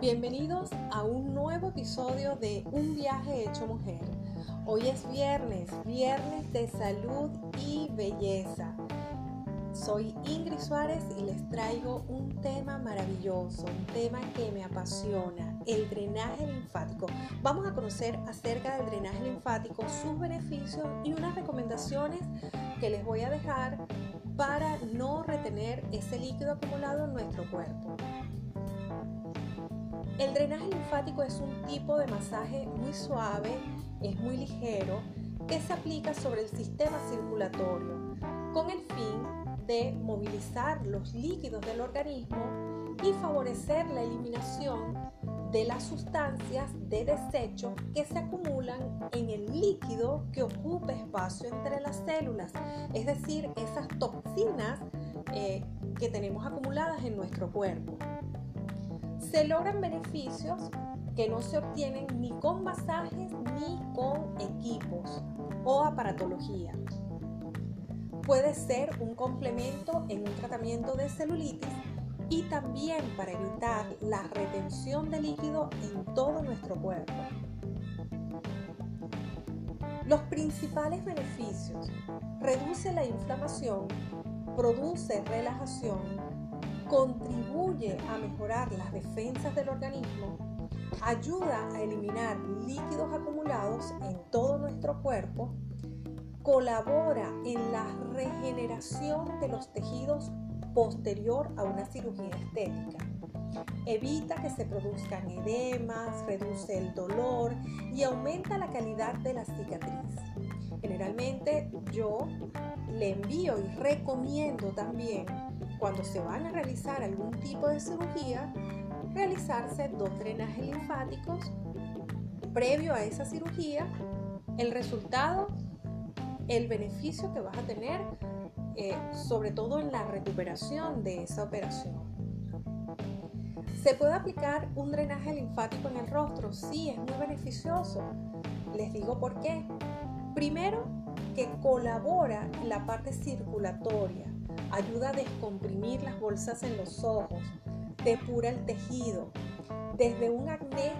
Bienvenidos a un nuevo episodio de Un viaje hecho mujer. Hoy es viernes, viernes de salud y belleza. Soy Ingrid Suárez y les traigo un tema maravilloso, un tema que me apasiona, el drenaje linfático. Vamos a conocer acerca del drenaje linfático, sus beneficios y unas recomendaciones que les voy a dejar para no retener ese líquido acumulado en nuestro cuerpo. El drenaje linfático es un tipo de masaje muy suave, es muy ligero, que se aplica sobre el sistema circulatorio con el fin de movilizar los líquidos del organismo y favorecer la eliminación de las sustancias de desecho que se acumulan en el líquido que ocupa espacio entre las células, es decir, esas toxinas eh, que tenemos acumuladas en nuestro cuerpo se logran beneficios que no se obtienen ni con masajes ni con equipos o aparatología. Puede ser un complemento en un tratamiento de celulitis y también para evitar la retención de líquido en todo nuestro cuerpo. Los principales beneficios. Reduce la inflamación, produce relajación, contribuye a mejorar las defensas del organismo, ayuda a eliminar líquidos acumulados en todo nuestro cuerpo, colabora en la regeneración de los tejidos posterior a una cirugía estética. Evita que se produzcan edemas, reduce el dolor y aumenta la calidad de la cicatriz. Generalmente yo le envío y recomiendo también cuando se van a realizar algún tipo de cirugía, realizarse dos drenajes linfáticos previo a esa cirugía. El resultado, el beneficio que vas a tener, eh, sobre todo en la recuperación de esa operación. ¿Se puede aplicar un drenaje linfático en el rostro? Sí, es muy beneficioso. Les digo por qué. Primero, que colabora en la parte circulatoria ayuda a descomprimir las bolsas en los ojos, depura el tejido, desde un acné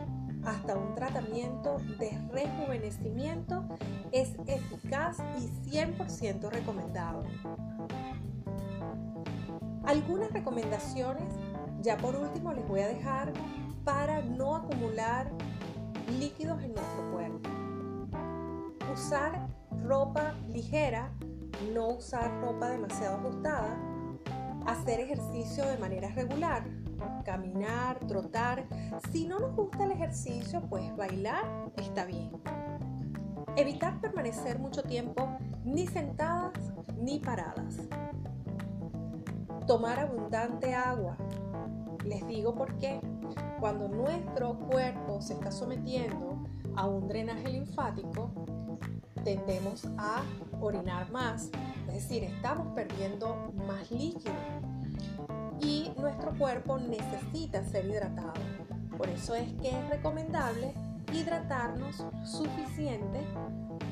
hasta un tratamiento de rejuvenecimiento es eficaz y 100% recomendado. Algunas recomendaciones, ya por último les voy a dejar para no acumular líquidos en nuestro cuerpo. Usar ropa ligera no usar ropa demasiado ajustada, hacer ejercicio de manera regular, caminar, trotar. Si no nos gusta el ejercicio, pues bailar está bien. Evitar permanecer mucho tiempo ni sentadas ni paradas. Tomar abundante agua. Les digo por qué. Cuando nuestro cuerpo se está sometiendo a un drenaje linfático, tendemos a orinar más, es decir, estamos perdiendo más líquido y nuestro cuerpo necesita ser hidratado. Por eso es que es recomendable hidratarnos suficiente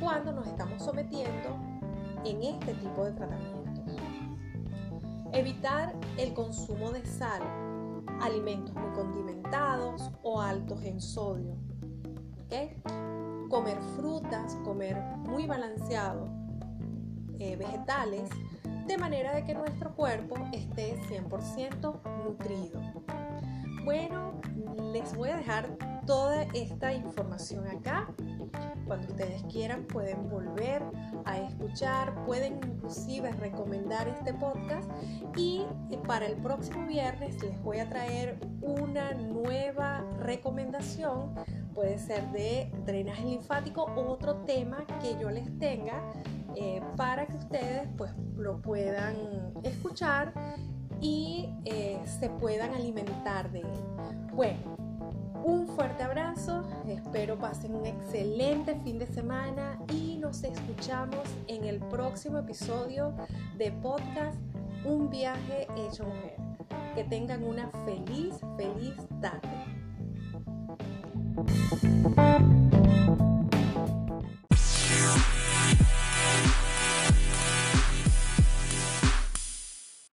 cuando nos estamos sometiendo en este tipo de tratamientos. Evitar el consumo de sal, alimentos muy condimentados o altos en sodio. Comer frutas, comer muy balanceado, eh, vegetales, de manera de que nuestro cuerpo esté 100% nutrido. Bueno, les voy a dejar toda esta información acá. Cuando ustedes quieran pueden volver a escuchar, pueden inclusive recomendar este podcast y para el próximo viernes les voy a traer una nueva recomendación. Puede ser de drenaje linfático o otro tema que yo les tenga eh, para que ustedes pues lo puedan escuchar y eh, se puedan alimentar de él. Bueno, un fuerte abrazo, espero pasen un excelente fin de semana y nos escuchamos en el próximo episodio de podcast Un viaje hecho mujer. Que tengan una feliz, feliz tarde.